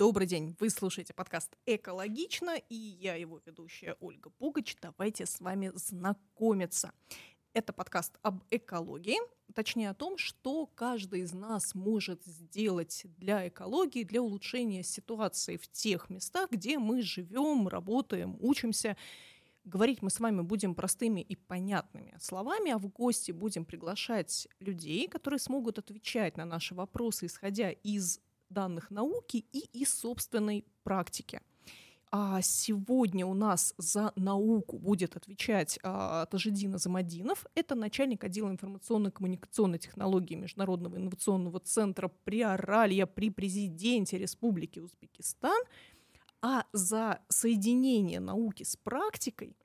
Добрый день, вы слушаете подкаст «Экологично», и я его ведущая Ольга Пугач. Давайте с вами знакомиться. Это подкаст об экологии, точнее о том, что каждый из нас может сделать для экологии, для улучшения ситуации в тех местах, где мы живем, работаем, учимся. Говорить мы с вами будем простыми и понятными словами, а в гости будем приглашать людей, которые смогут отвечать на наши вопросы, исходя из данных науки и из собственной практики. А сегодня у нас за науку будет отвечать а, Тажидина Замадинов. Это начальник отдела информационно-коммуникационной технологии Международного инновационного центра Приоралья при президенте Республики Узбекистан. А за соединение науки с практикой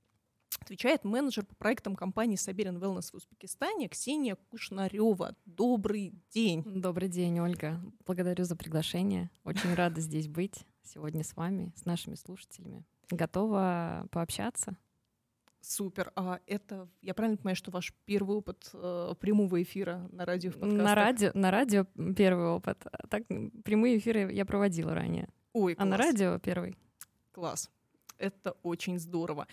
отвечает менеджер по проектам компании Саберин Wellness в Узбекистане Ксения Кушнарева. Добрый день. Добрый день, Ольга. Благодарю за приглашение. Очень рада здесь быть сегодня с вами, с нашими слушателями. Готова пообщаться? Супер. А это, я правильно понимаю, что ваш первый опыт э, прямого эфира на радио в На радио, на радио первый опыт. Так прямые эфиры я проводила ранее. Ой, класс. А на радио первый. Класс. Это очень здорово.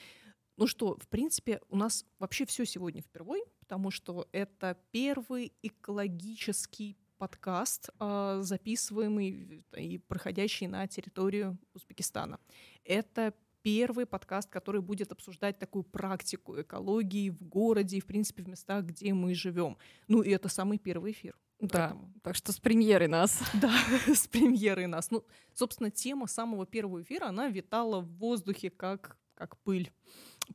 Ну что, в принципе, у нас вообще все сегодня впервой, потому что это первый экологический подкаст, а, записываемый и проходящий на территорию Узбекистана. Это первый подкаст, который будет обсуждать такую практику экологии в городе и, в принципе, в местах, где мы живем. Ну и это самый первый эфир. Да, Поэтому. так что с премьерой нас. Да, с премьерой нас. Ну, собственно, тема самого первого эфира, она витала в воздухе как, как пыль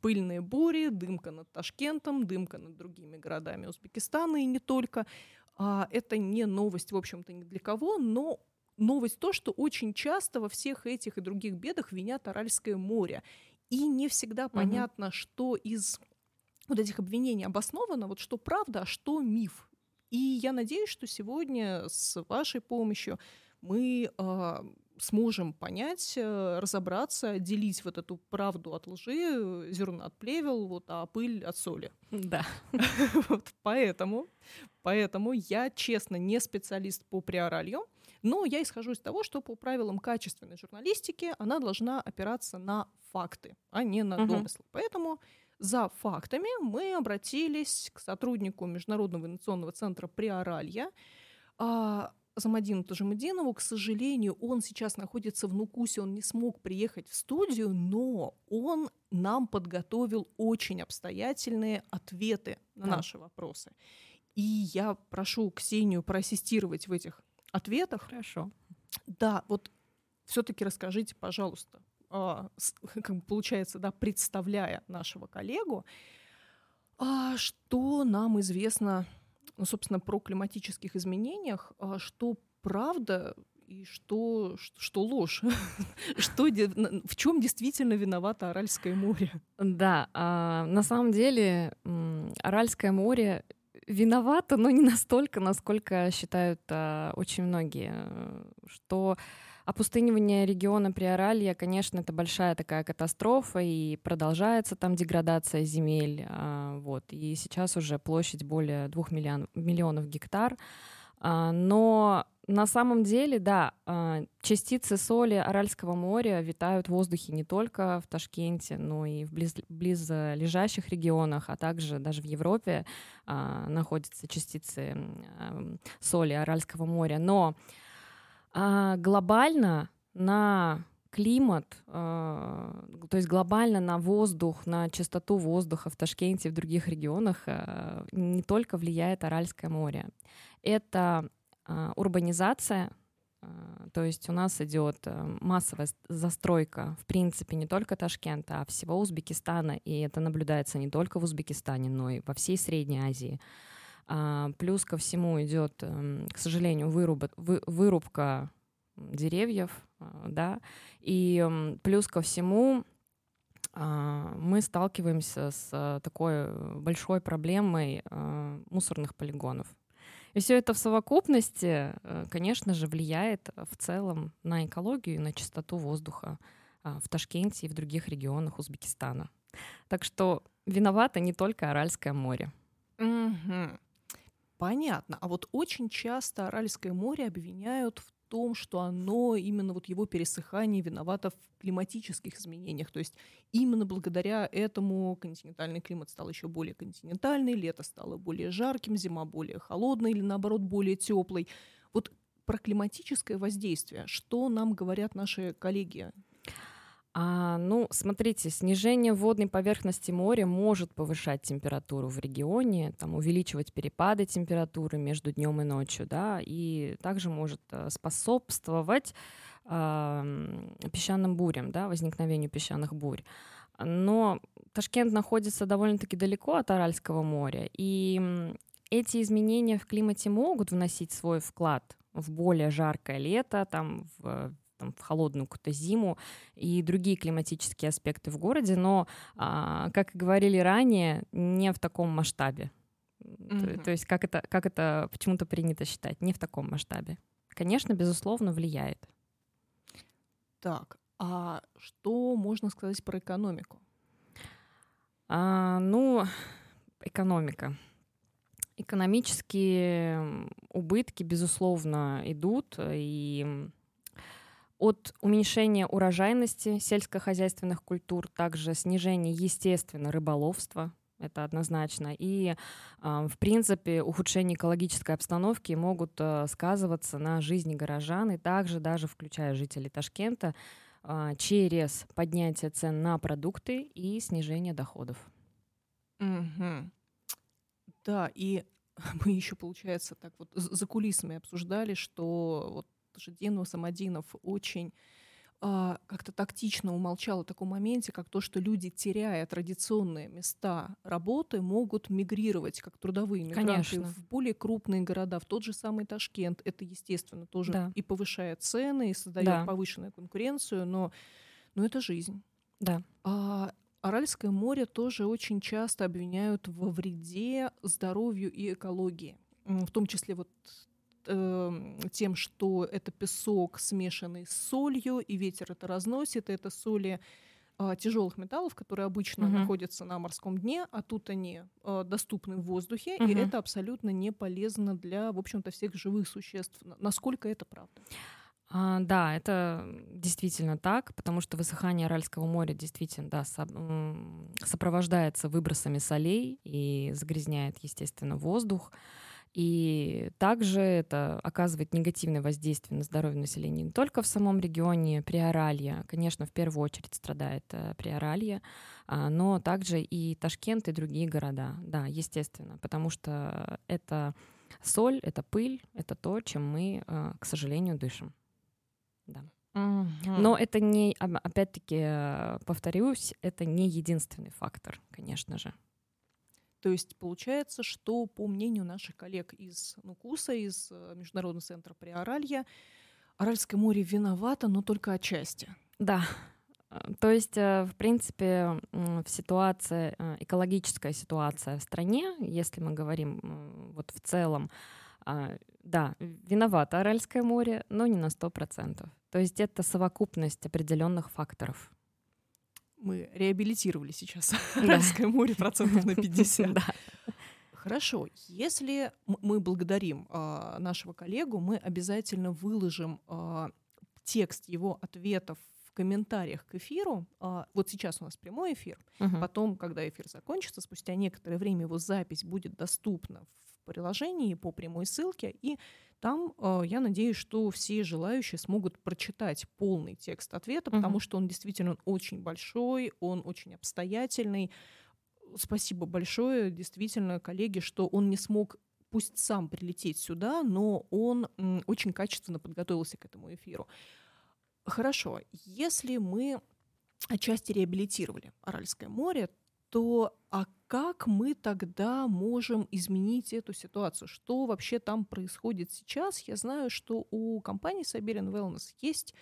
пыльные бури, дымка над Ташкентом, дымка над другими городами Узбекистана и не только. А, это не новость, в общем-то, ни для кого, но новость то, что очень часто во всех этих и других бедах винят Аральское море. И не всегда угу. понятно, что из вот этих обвинений обосновано, вот что правда, а что миф. И я надеюсь, что сегодня с вашей помощью мы э, сможем понять, э, разобраться, отделить вот эту правду от лжи, зерно от плевел, вот, а пыль от соли. Да. вот, поэтому, поэтому я, честно, не специалист по приоралью, но я исхожу из того, что по правилам качественной журналистики она должна опираться на факты, а не на угу. домыслы. Поэтому за фактами мы обратились к сотруднику Международного инновационного центра Приоралья, а, Замадину Тажимадинову. К сожалению, он сейчас находится в Нукусе, он не смог приехать в студию, но он нам подготовил очень обстоятельные ответы на да. наши вопросы. И я прошу Ксению проассистировать в этих ответах. Хорошо. Да, вот все-таки расскажите, пожалуйста, а, как получается, да, представляя нашего коллегу, а, что нам известно ну, собственно, про климатических изменениях, а что правда и что, что, ложь, что, в чем действительно виновато Аральское море. Да, а, на самом деле Аральское море виновато, но не настолько, насколько считают а, очень многие, что опустынивание региона Приоралья, конечно, это большая такая катастрофа, и продолжается там деградация земель. А, вот, и сейчас уже площадь более двух миллион, миллионов гектар. А, но на самом деле, да, а, частицы соли Аральского моря витают в воздухе не только в Ташкенте, но и в близ, близлежащих регионах, а также даже в Европе находятся частицы соли Аральского моря. Но а, глобально на климат, а, то есть глобально на воздух, на чистоту воздуха в Ташкенте и в других регионах а, не только влияет Аральское море. Это а, урбанизация, то есть у нас идет массовая застройка, в принципе, не только Ташкента, а всего Узбекистана, и это наблюдается не только в Узбекистане, но и во всей Средней Азии. А, плюс ко всему идет, эм, к сожалению, выруб, вы, вырубка деревьев, а, да, и эм, плюс ко всему а, мы сталкиваемся с такой большой проблемой мусорных полигонов. И все это в совокупности, э, конечно же, влияет в целом на экологию и на чистоту воздуха в Ташкенте и в других регионах Узбекистана. Так что виновато не только Аральское море. Угу. Понятно. А вот очень часто Аральское море обвиняют в том, что оно, именно вот его пересыхание виновато в климатических изменениях. То есть именно благодаря этому континентальный климат стал еще более континентальный, лето стало более жарким, зима более холодной или наоборот более теплой. Вот про климатическое воздействие, что нам говорят наши коллеги а, ну, смотрите, снижение водной поверхности моря может повышать температуру в регионе, там, увеличивать перепады температуры между днем и ночью, да, и также может э, способствовать э, песчаным бурям, да, возникновению песчаных бурь. Но Ташкент находится довольно-таки далеко от Аральского моря, и эти изменения в климате могут вносить свой вклад в более жаркое лето, там, в там, в холодную какую-то зиму и другие климатические аспекты в городе, но, а, как и говорили ранее, не в таком масштабе. Mm-hmm. То, то есть как это, как это почему-то принято считать, не в таком масштабе. Конечно, безусловно, влияет. Так, а что можно сказать про экономику? А, ну, экономика. Экономические убытки, безусловно, идут, и от уменьшения урожайности сельскохозяйственных культур, также снижение, естественно, рыболовства, это однозначно. И, в принципе, ухудшение экологической обстановки могут э, сказываться на жизни горожан, и также даже включая жителей Ташкента, а, через поднятие цен на продукты и снижение доходов. Угу. Да, и мы еще, получается, так вот за кулисами обсуждали, что вот Жиденов, Самодинов очень а, как-то тактично умолчал о таком моменте, как то, что люди, теряя традиционные места работы, могут мигрировать как трудовые мигранты Конечно. в более крупные города, в тот же самый Ташкент. Это, естественно, тоже да. и повышает цены, и создает да. повышенную конкуренцию, но, но это жизнь. Да. А, Аральское море тоже очень часто обвиняют во вреде здоровью и экологии. В том числе вот э, тем, что это песок, смешанный с солью, и ветер это разносит, и это соли э, тяжелых металлов, которые обычно uh-huh. находятся на морском дне, а тут они э, доступны в воздухе, uh-huh. и это абсолютно не полезно для, в общем-то, всех живых существ. Насколько это правда? А, да, это действительно так, потому что высыхание Аральского моря действительно да, со, сопровождается выбросами солей и загрязняет, естественно, воздух. И также это оказывает негативное воздействие на здоровье населения не только в самом регионе Приоралья, конечно, в первую очередь страдает э, Приоралье, а, но также и Ташкент и другие города, да, естественно, потому что это соль, это пыль, это то, чем мы, э, к сожалению, дышим. Да. Но это не, опять-таки, э, повторюсь, это не единственный фактор, конечно же. То есть получается, что по мнению наших коллег из НУКУСа, из э, Международного центра Приоралья, Аральское море виновато, но только отчасти. Да. Э, то есть, э, в принципе, в ситуации, экологическая ситуация в стране, если мы говорим вот в целом, а, да, виновато Аральское море, но не на 100%. То есть это совокупность определенных факторов мы реабилитировали сейчас Аральское море процентов на 50. Хорошо, если мы благодарим э, нашего коллегу, мы обязательно выложим э, текст его ответов в комментариях к эфиру. Э, вот сейчас у нас прямой эфир. Потом, когда эфир закончится, спустя некоторое время его запись будет доступна приложении по прямой ссылке, и там э, я надеюсь, что все желающие смогут прочитать полный текст ответа, потому угу. что он действительно очень большой, он очень обстоятельный. Спасибо большое, действительно, коллеги, что он не смог пусть сам прилететь сюда, но он м, очень качественно подготовился к этому эфиру. Хорошо, если мы отчасти реабилитировали Аральское море, то а как мы тогда можем изменить эту ситуацию? Что вообще там происходит сейчас? Я знаю, что у компании Siberian Wellness есть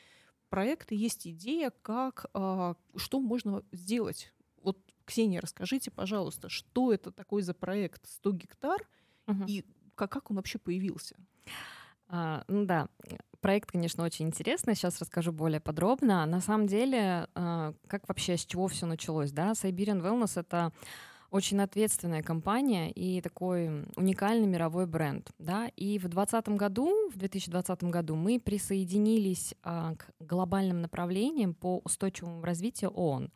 проекты, есть идея, как, а, что можно сделать. Вот, Ксения, расскажите, пожалуйста, что это такой за проект 100 гектар угу. и как, как он вообще появился? А, ну да, проект, конечно, очень интересный. Сейчас расскажу более подробно. На самом деле, а, как вообще, с чего все началось, да? Siberian Wellness — это очень ответственная компания и такой уникальный мировой бренд, да. И в 2020 году, в 2020 году мы присоединились а, к глобальным направлениям по устойчивому развитию ООН.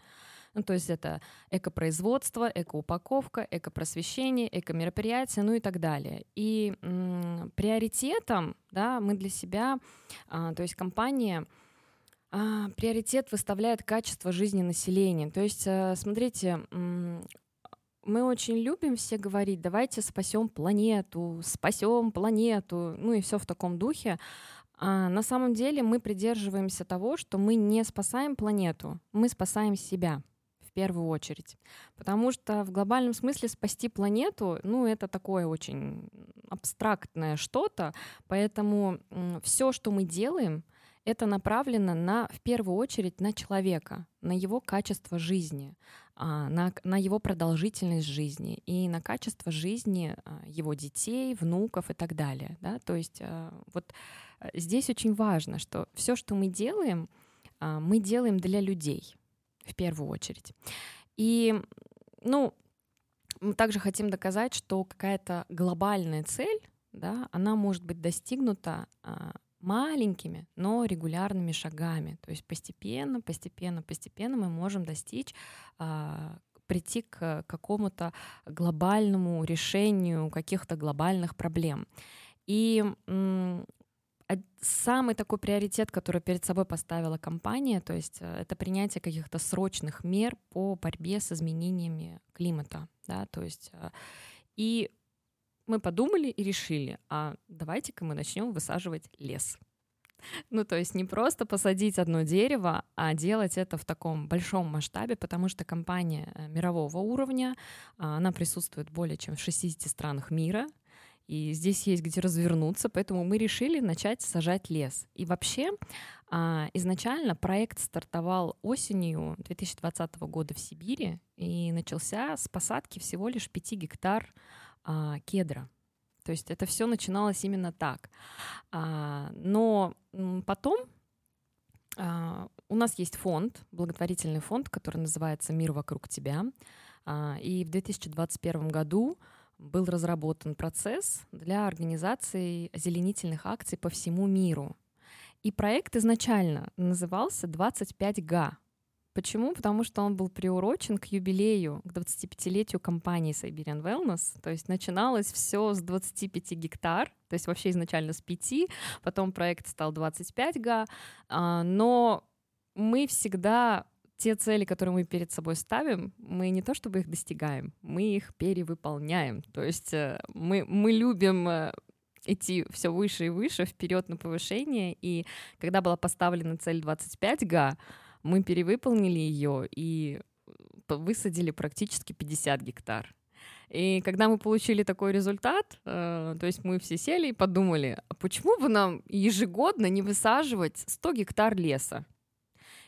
Ну, то есть это экопроизводство, экоупаковка, экопросвещение, экомероприятия, ну и так далее. И м- приоритетом, да, мы для себя, а, то есть компания а, приоритет выставляет качество жизни населения. То есть, а, смотрите, мы очень любим все говорить, давайте спасем планету, спасем планету, ну и все в таком духе. А на самом деле мы придерживаемся того, что мы не спасаем планету, мы спасаем себя в первую очередь. Потому что в глобальном смысле спасти планету, ну, это такое очень абстрактное что-то, поэтому все, что мы делаем, это направлено на, в первую очередь на человека, на его качество жизни, на, на его продолжительность жизни и на качество жизни а, его детей, внуков и так далее. Да? То есть а, вот здесь очень важно, что все, что мы делаем, мы делаем для людей в первую очередь. И, ну, мы также хотим доказать, что какая-то глобальная цель, да, она может быть достигнута а, маленькими, но регулярными шагами. То есть постепенно, постепенно, постепенно мы можем достичь а, прийти к какому-то глобальному решению каких-то глобальных проблем. И самый такой приоритет, который перед собой поставила компания, то есть э, это принятие каких-то срочных мер по борьбе с изменениями климата, да, то есть э, и мы подумали и решили, а давайте-ка мы начнем высаживать лес. Ну, то есть не просто посадить одно дерево, а делать это в таком большом масштабе, потому что компания э, мирового уровня, а, она присутствует более чем в 60 странах мира, и здесь есть где развернуться, поэтому мы решили начать сажать лес. И вообще а, изначально проект стартовал осенью 2020 года в Сибири и начался с посадки всего лишь 5 гектар а, кедра. То есть это все начиналось именно так. А, но потом у нас есть фонд, благотворительный фонд, который называется «Мир вокруг тебя». И в 2021 году был разработан процесс для организации озеленительных акций по всему миру. И проект изначально назывался 25 га. Почему? Потому что он был приурочен к юбилею, к 25-летию компании Siberian Wellness. То есть начиналось все с 25 гектар, то есть вообще изначально с 5, потом проект стал 25 га, а, но мы всегда те цели, которые мы перед собой ставим, мы не то чтобы их достигаем, мы их перевыполняем. То есть э, мы, мы любим э, идти все выше и выше, вперед на повышение. И когда была поставлена цель 25 га, мы перевыполнили ее и высадили практически 50 гектар. И когда мы получили такой результат, э, то есть мы все сели и подумали, а почему бы нам ежегодно не высаживать 100 гектар леса?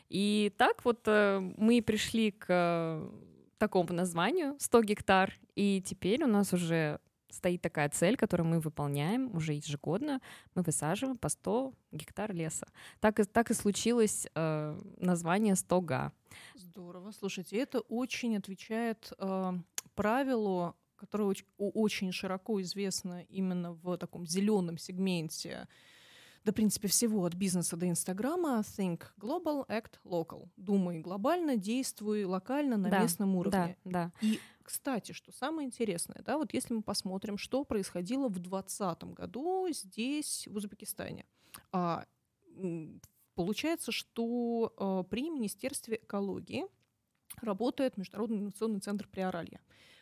И так вот э, мы пришли к э, такому названию 100 гектар, и теперь у нас уже стоит такая цель, которую мы выполняем уже ежегодно. Мы высаживаем по 100 гектар леса. Так и, так и случилось э, название 100 га. Здорово. Слушайте, это очень отвечает э, правилу, которое очень, очень широко известно именно в таком зеленом сегменте да, в принципе, всего от бизнеса до Инстаграма. Think global, act local. Думай глобально, действуй локально на да, местном уровне. Да, да. И, кстати, что самое интересное, да, вот если мы посмотрим, что происходило в 2020 году здесь, в Узбекистане. А, получается, что а, при Министерстве экологии работает Международный инновационный центр Приоралья.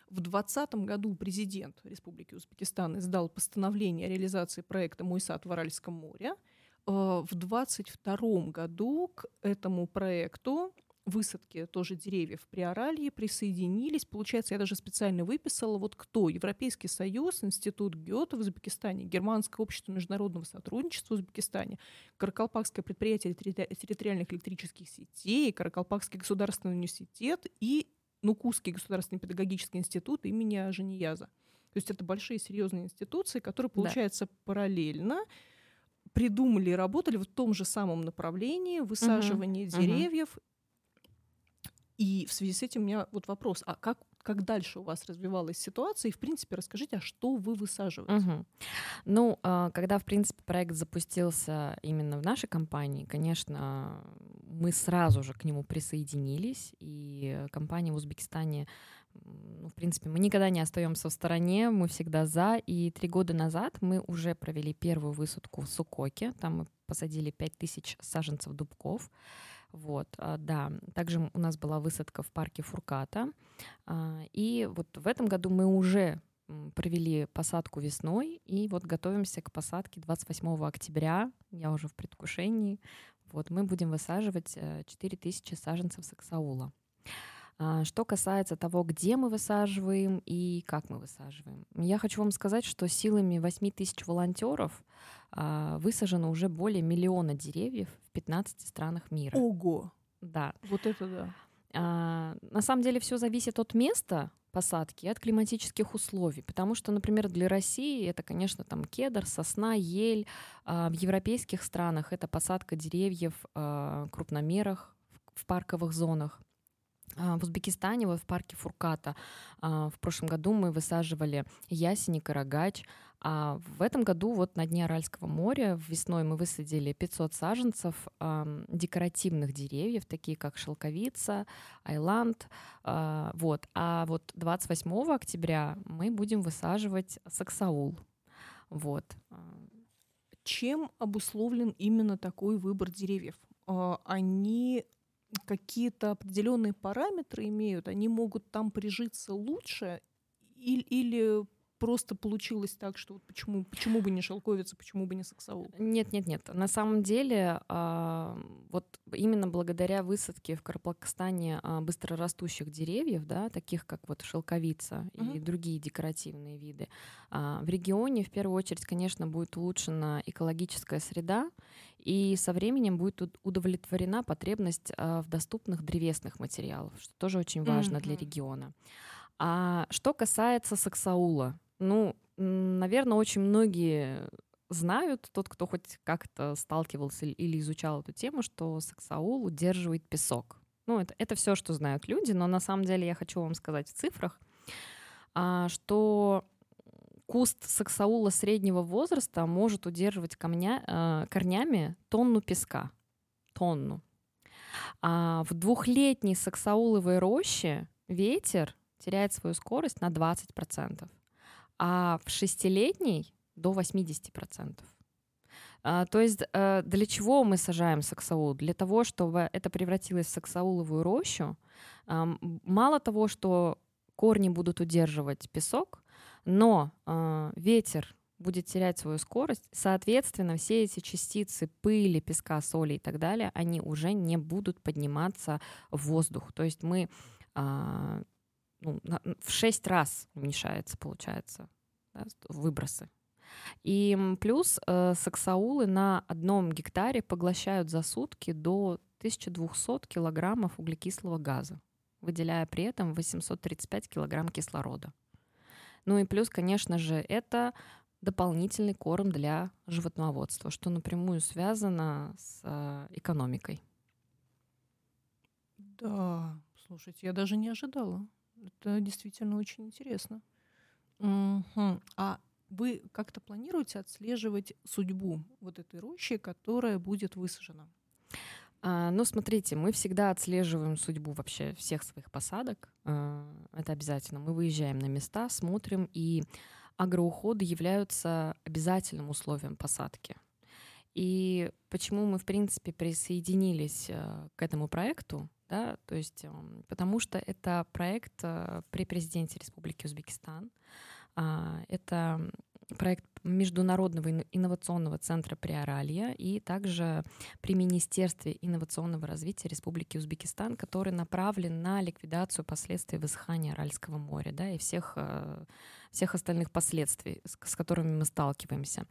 В 2020 году президент Республики Узбекистан издал постановление о реализации проекта «Мой сад в Аральском море». Э, в 2022 году к этому проекту высадки тоже деревьев при Аралье присоединились. Получается, я даже специально выписала, вот кто. Европейский Союз, Институт Гёте в Узбекистане, Германское общество международного сотрудничества в Узбекистане, Каракалпакское предприятие территориальных электрических сетей, Каракалпакский государственный университет и Нукусский государственный педагогический институт имени Аженияза. То есть это большие серьезные институции, которые, получается, да. параллельно придумали и работали в том же самом направлении высаживания угу, деревьев. Угу. И в связи с этим у меня вот вопрос, а как как дальше у вас развивалась ситуация, и, в принципе, расскажите, а что вы высаживаете? Угу. Ну, а, когда, в принципе, проект запустился именно в нашей компании, конечно, мы сразу же к нему присоединились, и компания в Узбекистане ну, в принципе, мы никогда не остаемся в стороне, мы всегда за. И три года назад мы уже провели первую высадку в Сукоке. Там мы посадили 5000 саженцев дубков. Вот, а, да. Также у нас была высадка в парке Фурката. А, и вот в этом году мы уже провели посадку весной, и вот готовимся к посадке 28 октября. Я уже в предвкушении. Вот мы будем высаживать 4000 э, саженцев саксаула. А, что касается того, где мы высаживаем и как мы высаживаем, я хочу вам сказать, что силами 8 тысяч волонтеров а, высажено уже более миллиона деревьев в 15 странах мира. Ого! Да. Вот это да. А, на самом деле все зависит от места посадки и от климатических условий, потому что, например, для России это, конечно, там кедр, сосна, ель. А в европейских странах это посадка деревьев а, крупномерах в парковых зонах. А, в Узбекистане, вот в парке Фурката, а, в прошлом году мы высаживали ясень и карагач, а в этом году вот на дне Аральского моря весной мы высадили 500 саженцев декоративных деревьев, такие как шелковица, айланд. вот. А вот 28 октября мы будем высаживать саксаул. Вот. Чем обусловлен именно такой выбор деревьев? Они какие-то определенные параметры имеют, они могут там прижиться лучше или, или просто получилось так, что вот почему, почему бы не шелковица, почему бы не саксаул? Нет, нет, нет. На самом деле, а, вот именно благодаря высадке в Карпакстане а, быстрорастущих деревьев, да, таких как вот шелковица угу. и другие декоративные виды, а, в регионе в первую очередь, конечно, будет улучшена экологическая среда, и со временем будет удовлетворена потребность в доступных древесных материалов, что тоже очень важно mm-hmm. для региона. А что касается саксаула, ну, наверное, очень многие знают, тот, кто хоть как-то сталкивался или изучал эту тему, что саксаул удерживает песок. Ну, это, это все, что знают люди, но на самом деле я хочу вам сказать в цифрах, а, что куст саксаула среднего возраста может удерживать камня, а, корнями тонну песка. Тонну. А в двухлетней саксауловой роще ветер теряет свою скорость на 20% а в шестилетней до 80%. А, то есть а, для чего мы сажаем саксаул? Для того, чтобы это превратилось в саксауловую рощу. Мало того, что корни будут удерживать песок, но а, ветер будет терять свою скорость, соответственно, все эти частицы пыли, песка, соли и так далее, они уже не будут подниматься в воздух. То есть мы а, ну, в шесть раз уменьшается, получается, да, выбросы. И плюс э, саксаулы на одном гектаре поглощают за сутки до 1200 килограммов углекислого газа, выделяя при этом 835 килограмм кислорода. Ну и плюс, конечно же, это дополнительный корм для животноводства, что напрямую связано с э, экономикой. Да, слушайте, я даже не ожидала. Это действительно очень интересно. Угу. А вы как-то планируете отслеживать судьбу вот этой рощи, которая будет высажена? А, ну, смотрите, мы всегда отслеживаем судьбу вообще всех своих посадок. А, это обязательно. Мы выезжаем на места, смотрим, и агроуходы являются обязательным условием посадки. И почему мы, в принципе, присоединились э, к этому проекту, да, то есть эм, потому что это проект э, при президенте Республики Узбекистан, а, это проект Международного инновационного центра Приоралья и также при Министерстве инновационного развития Республики Узбекистан, который направлен на ликвидацию последствий высыхания Аральского моря да, и всех, э, всех остальных последствий, с которыми мы сталкиваемся.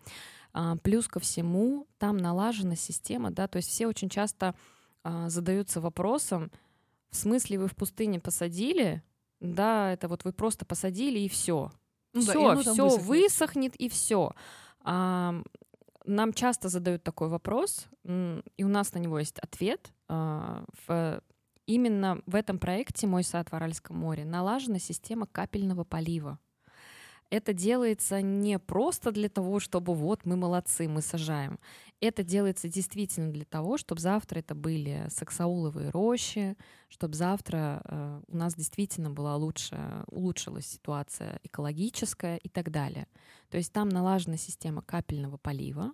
А, плюс ко всему, там налажена система, да, то есть все очень часто а, задаются вопросом, в смысле вы в пустыне посадили, да, это вот вы просто посадили и все. Ну, все, да, все высохнет. высохнет и все. А, нам часто задают такой вопрос, и у нас на него есть ответ. А, в именно в этом проекте «Мой сад в Аральском море» налажена система капельного полива. Это делается не просто для того, чтобы вот мы молодцы, мы сажаем. Это делается действительно для того, чтобы завтра это были саксауловые рощи, чтобы завтра э, у нас действительно была лучше, улучшилась ситуация экологическая и так далее. То есть там налажена система капельного полива,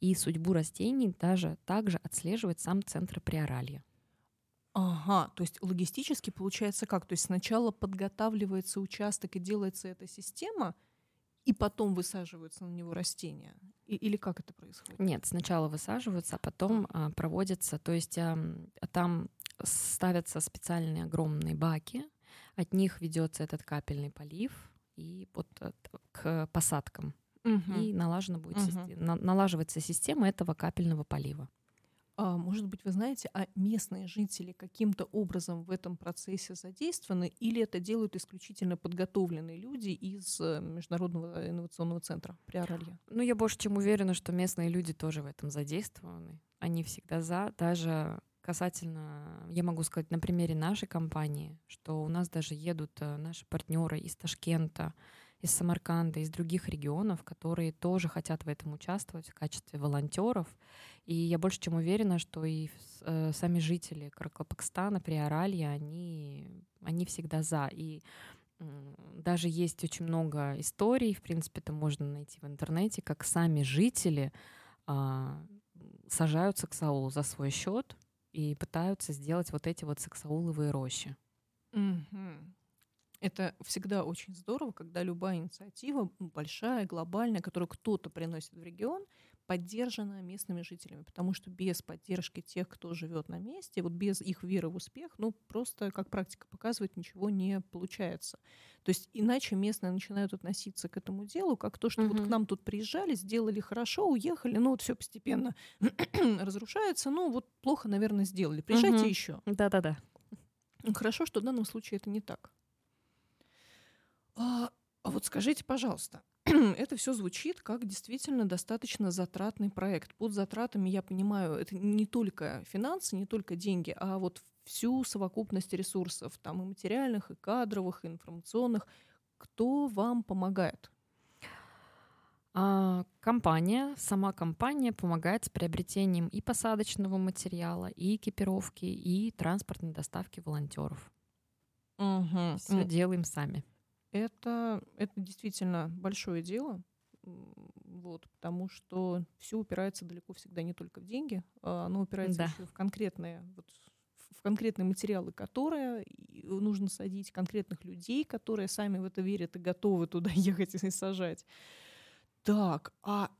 и судьбу растений даже также отслеживает сам центр приоралья. Ага, то есть логистически получается как? То есть сначала подготавливается участок и делается эта система, и потом высаживаются на него растения? И, или как это происходит? Нет, сначала высаживаются, а потом а, проводятся, то есть а, там ставятся специальные огромные баки, от них ведется этот капельный полив и вот э, к посадкам. Угу. И налажена будет угу. система, налаживается система этого капельного полива. А, может быть, вы знаете, а местные жители каким-то образом в этом процессе задействованы, или это делают исключительно подготовленные люди из э, Международного инновационного центра Приоралья? Ну, я больше чем уверена, что местные люди тоже в этом задействованы. Они всегда за, даже касательно, я могу сказать на примере нашей компании, что у нас даже едут э, наши партнеры из Ташкента, из Самарканда, из других регионов, которые тоже хотят в этом участвовать в качестве волонтеров. И я больше чем уверена, что и э, сами жители Каракалпакстана, Приоралья, они, они всегда за. И даже есть очень много историй, в принципе, это можно найти в интернете, как сами жители э, сажают саксаул за свой счет и пытаются сделать вот эти вот саксауловые рощи. Mm-hmm. Это всегда очень здорово, когда любая инициатива, большая, глобальная, которую кто-то приносит в регион, поддержана местными жителями, потому что без поддержки тех, кто живет на месте, вот без их веры в успех, ну просто, как практика показывает, ничего не получается. То есть иначе местные начинают относиться к этому делу как то, что угу. вот к нам тут приезжали, сделали хорошо, уехали, ну вот все постепенно разрушается, ну вот плохо, наверное, сделали, приезжайте угу. еще. Да-да-да. Хорошо, что в данном случае это не так. А, а вот скажите, пожалуйста, это все звучит как действительно достаточно затратный проект. Под затратами я понимаю, это не только финансы, не только деньги, а вот всю совокупность ресурсов, там и материальных, и кадровых, и информационных. Кто вам помогает? А, компания, сама компания помогает с приобретением и посадочного материала, и экипировки, и транспортной доставки волонтеров. Угу. Все делаем сами. Это, это действительно большое дело, вот, потому что все упирается далеко всегда не только в деньги, а оно упирается да. еще в конкретные, вот, в конкретные материалы, которые нужно садить, конкретных людей, которые сами в это верят и готовы туда ехать и сажать. Так, а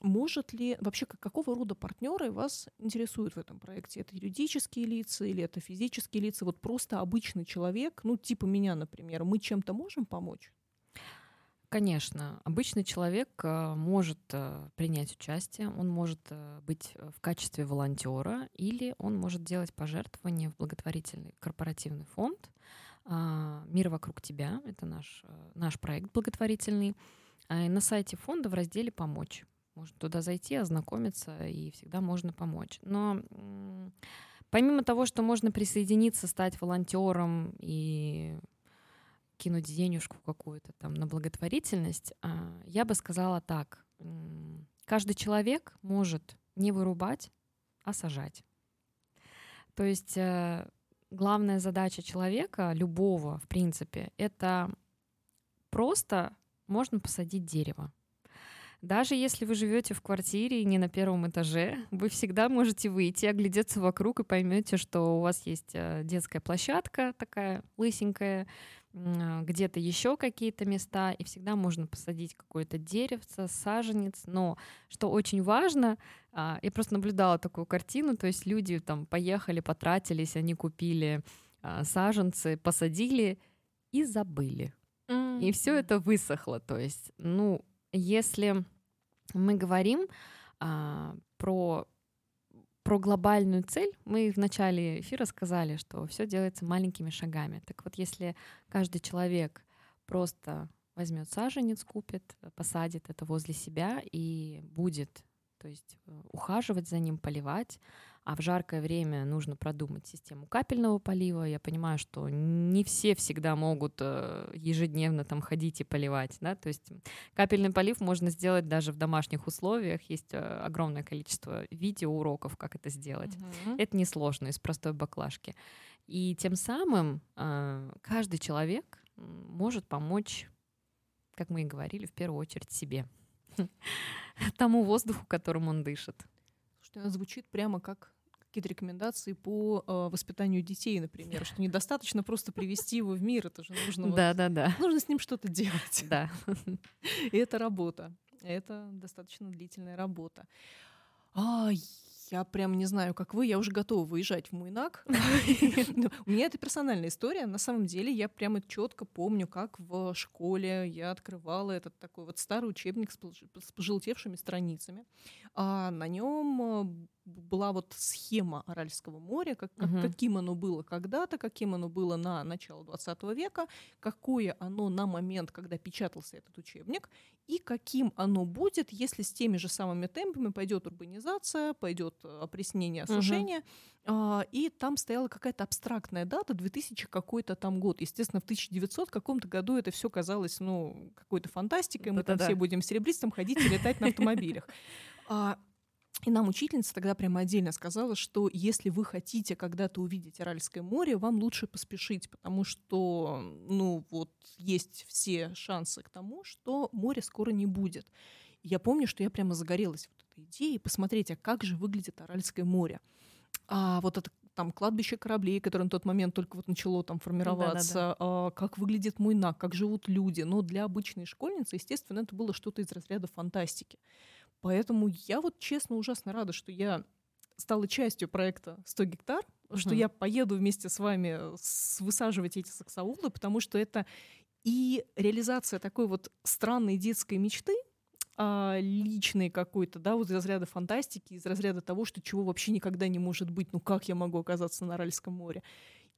может ли вообще какого рода партнеры вас интересуют в этом проекте? Это юридические лица или это физические лица? Вот просто обычный человек, ну типа меня, например, мы чем-то можем помочь? Конечно, обычный человек э, может э, принять участие, он может э, быть в качестве волонтера или он может делать пожертвование в благотворительный корпоративный фонд а, «Мир вокруг тебя». Это наш, наш проект благотворительный. А, на сайте фонда в разделе «Помочь» можно туда зайти, ознакомиться, и всегда можно помочь. Но помимо того, что можно присоединиться, стать волонтером и кинуть денежку какую-то там на благотворительность, а, я бы сказала так. Каждый человек может не вырубать, а сажать. То есть э, главная задача человека, любого, в принципе, это просто можно посадить дерево. Даже если вы живете в квартире и не на первом этаже, вы всегда можете выйти, оглядеться вокруг и поймете, что у вас есть э, детская площадка такая лысенькая, где-то еще какие-то места, и всегда можно посадить какое-то деревце, саженец. Но что очень важно, а, я просто наблюдала такую картину, то есть люди там поехали, потратились, они купили а, саженцы, посадили и забыли. Mm-hmm. И все это высохло. То есть, ну, если мы говорим а, про про глобальную цель мы в начале эфира сказали, что все делается маленькими шагами. Так вот, если каждый человек просто возьмет саженец, купит, посадит это возле себя и будет, то есть э, ухаживать за ним, поливать, а в жаркое время нужно продумать систему капельного полива. Я понимаю, что не все всегда могут э, ежедневно там ходить и поливать, да, то есть капельный полив можно сделать даже в домашних условиях. Есть э, огромное количество видеоуроков, как это сделать. Mm-hmm. Это несложно из простой баклажки. И тем самым э, каждый человек может помочь, как мы и говорили, в первую очередь себе, тому воздуху, которым он дышит. Слушайте, звучит прямо как какие-то рекомендации по э, воспитанию детей, например, что недостаточно просто привести его в мир, это же нужно. Да, да, да. Нужно с ним что-то делать. Да. И это работа. Это достаточно длительная работа. А, я прям не знаю, как вы, я уже готова выезжать в Муйнак. У меня это персональная история. На самом деле я прямо четко помню, как в школе я открывала этот такой вот старый учебник с пожелтевшими страницами. А на нем была вот схема Аральского моря, как, как, угу. каким оно было когда-то, каким оно было на начало 20 века, какое оно на момент, когда печатался этот учебник, и каким оно будет, если с теми же самыми темпами пойдет урбанизация, пойдет э, опреснение, осушение. Угу. А, и там стояла какая-то абстрактная дата, 2000 какой-то там год. Естественно, в 1900 каком-то году это все казалось, ну, какой-то фантастикой. Мы там все будем серебристым ходить и летать на автомобилях. А, и нам учительница тогда прямо отдельно сказала, что если вы хотите когда-то увидеть Аральское море, вам лучше поспешить, потому что, ну, вот есть все шансы к тому, что море скоро не будет. И я помню, что я прямо загорелась вот этой идеей посмотреть, а как же выглядит Аральское море. А вот это там кладбище кораблей, которое на тот момент только вот начало там формироваться, да, да, да. А, как выглядит Муйнак, как живут люди. Но для обычной школьницы, естественно, это было что-то из разряда фантастики. Поэтому я вот честно ужасно рада, что я стала частью проекта 100 гектар, угу. что я поеду вместе с вами с, высаживать эти саксаулы, потому что это и реализация такой вот странной детской мечты, а, личной какой-то, да, вот из разряда фантастики, из разряда того, что чего вообще никогда не может быть, ну как я могу оказаться на Аральском море.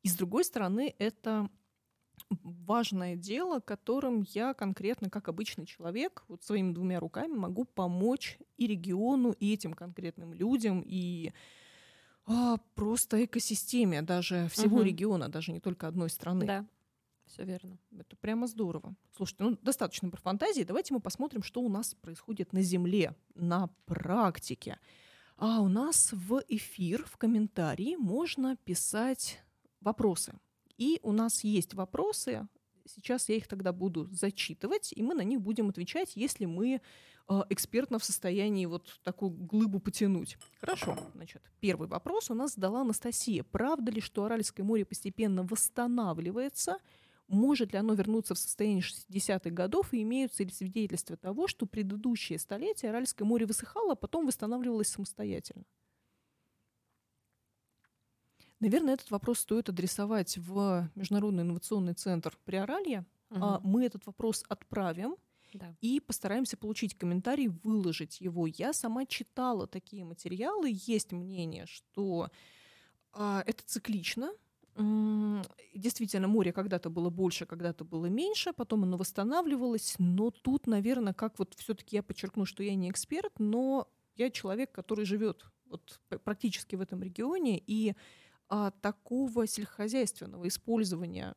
И с другой стороны, это важное дело, которым я конкретно, как обычный человек, вот своими двумя руками могу помочь и региону, и этим конкретным людям, и а, просто экосистеме даже всего угу. региона, даже не только одной страны. Да, все верно. Это прямо здорово. Слушайте, ну достаточно про фантазии. Давайте мы посмотрим, что у нас происходит на Земле, на практике. А у нас в эфир, в комментарии можно писать вопросы. И у нас есть вопросы, сейчас я их тогда буду зачитывать, и мы на них будем отвечать, если мы э, экспертно в состоянии вот такую глыбу потянуть. Хорошо, значит, первый вопрос у нас задала Анастасия. Правда ли, что Аральское море постепенно восстанавливается? Может ли оно вернуться в состояние 60-х годов, и имеются ли свидетельства того, что предыдущие столетия Аральское море высыхало, а потом восстанавливалось самостоятельно? Наверное, этот вопрос стоит адресовать в Международный инновационный центр Приоралья. Угу. А, мы этот вопрос отправим да. и постараемся получить комментарий, выложить его. Я сама читала такие материалы. Есть мнение, что а, это циклично. Действительно, море когда-то было больше, когда-то было меньше, потом оно восстанавливалось. Но тут, наверное, как вот все-таки я подчеркну, что я не эксперт, но я человек, который живет вот практически в этом регионе, и а, такого сельскохозяйственного использования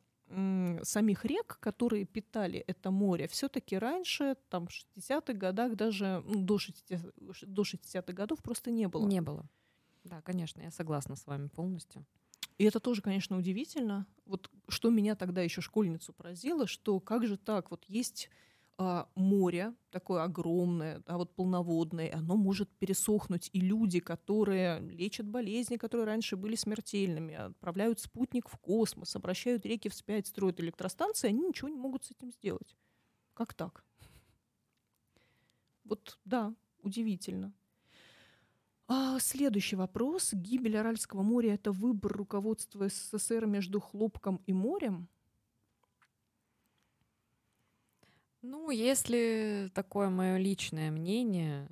самих рек, которые питали это море, все-таки раньше, там, в 60-х годах, даже ну, до 60-х до 60 годов просто не было. Не было. Да, конечно, я согласна с вами полностью. И это тоже, конечно, удивительно. Вот что меня тогда еще школьницу поразило, что как же так, вот есть а, море такое огромное, да, вот полноводное, оно может пересохнуть, и люди, которые лечат болезни, которые раньше были смертельными, отправляют спутник в космос, обращают реки вспять, строят электростанции, они ничего не могут с этим сделать. Как так? Вот да, удивительно. А следующий вопрос. Гибель Аральского моря – это выбор руководства СССР между хлопком и морем? Ну, если такое мое личное мнение,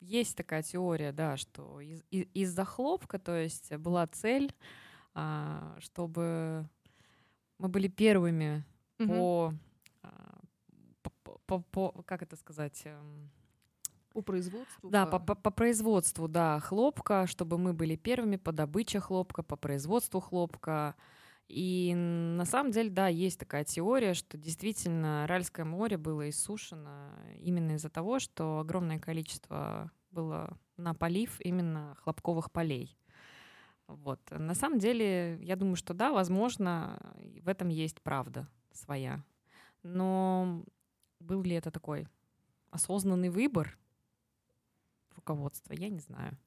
есть такая теория, да, что из- из-за хлопка, то есть была цель, а, чтобы мы были первыми Мгм. по, а, по, по- по- как это сказать, эм, По производству? Да, по, по, по производству, да, хлопка, чтобы мы были первыми по добыче хлопка, по производству хлопка. И на самом деле, да, есть такая теория, что действительно Аральское море было иссушено именно из-за того, что огромное количество было на полив именно хлопковых полей. Вот. На самом деле, я думаю, что да, возможно, в этом есть правда своя. Но был ли это такой осознанный выбор руководства, я не знаю.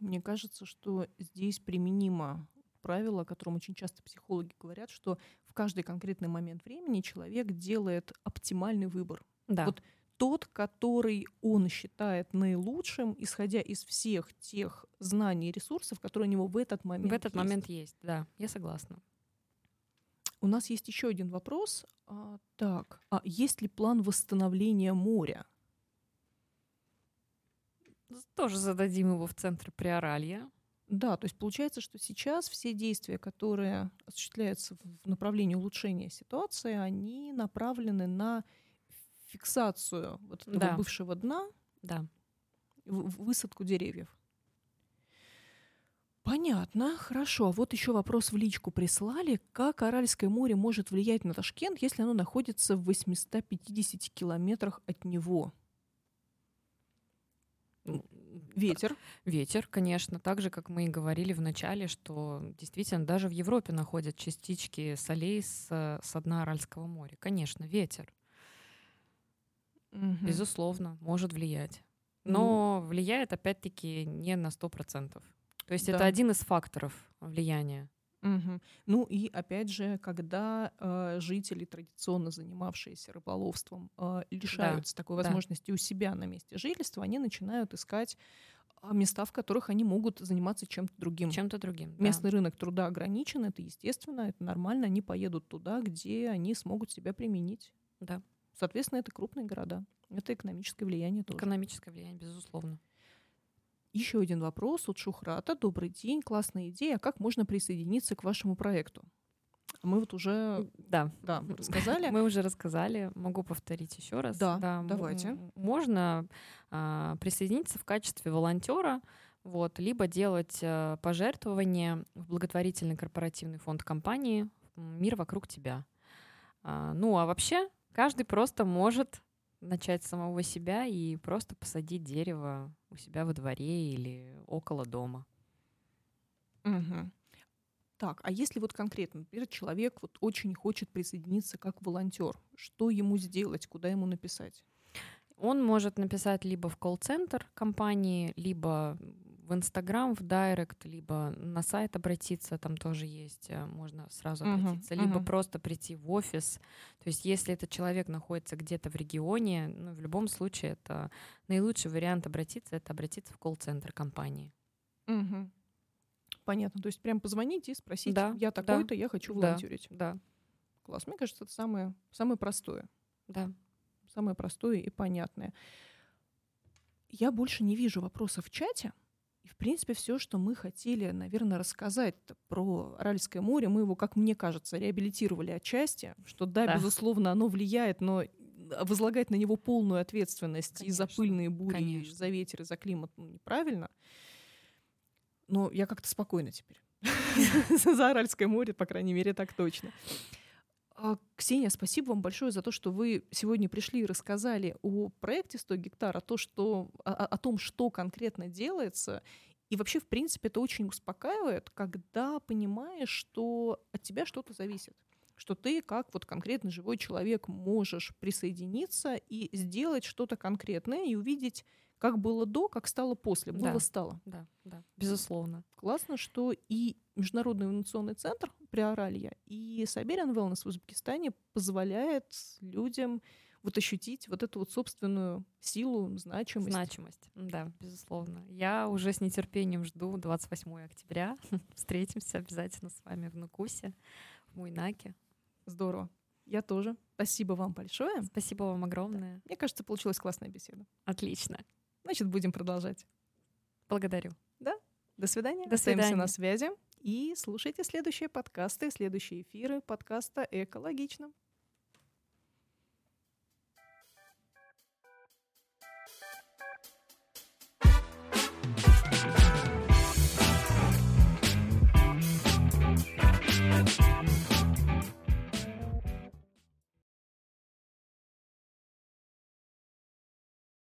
Мне кажется, что здесь применимо правило, о котором очень часто психологи говорят, что в каждый конкретный момент времени человек делает оптимальный выбор. Да. Вот тот, который он считает наилучшим, исходя из всех тех знаний и ресурсов, которые у него в этот момент В этот есть. момент есть, да, я согласна. У нас есть еще один вопрос. А, так, а есть ли план восстановления моря? Тоже зададим его в центр Приоралья. Да, то есть получается, что сейчас все действия, которые осуществляются в направлении улучшения ситуации, они направлены на фиксацию вот этого Да. бывшего дна, Да. высадку деревьев. Понятно, хорошо. Вот еще вопрос в личку прислали. Как Аральское море может влиять на Ташкент, если оно находится в 850 километрах от него? Ветер. Ветер, конечно, так же, как мы и говорили в начале, что действительно даже в Европе находят частички солей с, с дна Аральского моря. Конечно, ветер, Мгм. безусловно, может влиять. Но влияет, опять-таки, не на 100%. То есть это Да. один из факторов влияния. Мгм. Ну и опять же, когда э, жители, традиционно занимавшиеся рыболовством, э, лишаются такой да. возможности у себя на месте жительства, они начинают искать а, места, в которых они могут заниматься чем-то другим. Чем-то другим. да. Местный рынок труда ограничен, это естественно, это нормально, они поедут туда, где они смогут себя применить. Да. Соответственно, это крупные города. Это экономическое влияние тоже. Экономическое влияние, безусловно. Еще один вопрос от Шухрата. Добрый день, классная идея. Как можно присоединиться к вашему проекту? Мы вот уже Да. да, рассказали. Мы уже рассказали, могу повторить еще раз. Да, м- давайте. Можно а, присоединиться в качестве волонтера, вот, либо делать а, пожертвования в благотворительный корпоративный фонд компании «Мир вокруг тебя». А, ну, а вообще каждый просто может начать с самого себя и просто посадить дерево у себя во дворе или около дома. Мгм. Так, а если вот конкретно, например, человек вот очень хочет присоединиться как волонтер, что ему сделать, куда ему написать? Он может написать либо в колл-центр компании, либо в Инстаграм, в Директ, либо на сайт обратиться, там тоже есть, э, можно сразу обратиться, либо мгм. просто прийти в офис. То есть если этот человек находится где-то в регионе, ну, в любом случае это наилучший вариант обратиться, это обратиться в колл-центр компании. Мгм. Понятно, то есть прям позвоните и спросите, Да, я да, такой-то, я хочу да. волонтерить. Да, Класс, мне кажется, это самое, самое простое. да. Самое простое и понятное. Я больше не вижу вопросов в чате. И, в принципе, все, что мы хотели, наверное, рассказать про Аральское море, мы его, как мне кажется, реабилитировали отчасти, что да, Да. безусловно, оно влияет, но возлагать на него полную ответственность и за Конечно, пыльные бури, и конечно. за ветер, и за климат ну, неправильно. Но я как-то спокойна теперь. За Аральское море, по крайней мере, так точно. А, Ксения, спасибо вам большое за то, что вы сегодня пришли и рассказали о проекте 100 гектар, о, то, что, о, о- о том, что конкретно делается. И вообще, в принципе, это очень успокаивает, когда понимаешь, что от тебя что-то зависит. Что ты, как вот конкретно живой человек, можешь присоединиться и сделать что-то конкретное и увидеть, как было до, как стало после. Было Да. стало. Да, да, безусловно. Классно, что и Международный инновационный центр Приоралья, и Сайбериан Wellness в Узбекистане позволяет людям вот ощутить вот эту вот собственную силу, значимость. Значимость, да, безусловно. Я уже с нетерпением жду 28 октября. Встретимся обязательно с вами в Нукусе, в Муйнаке. Здорово. Я тоже. Спасибо вам большое. Спасибо вам огромное. Мне кажется, получилась классная беседа. Отлично. Значит, будем продолжать. Благодарю. До свидания. До Остаемся свидания. на связи. И слушайте следующие подкасты, следующие эфиры подкаста «Экологично».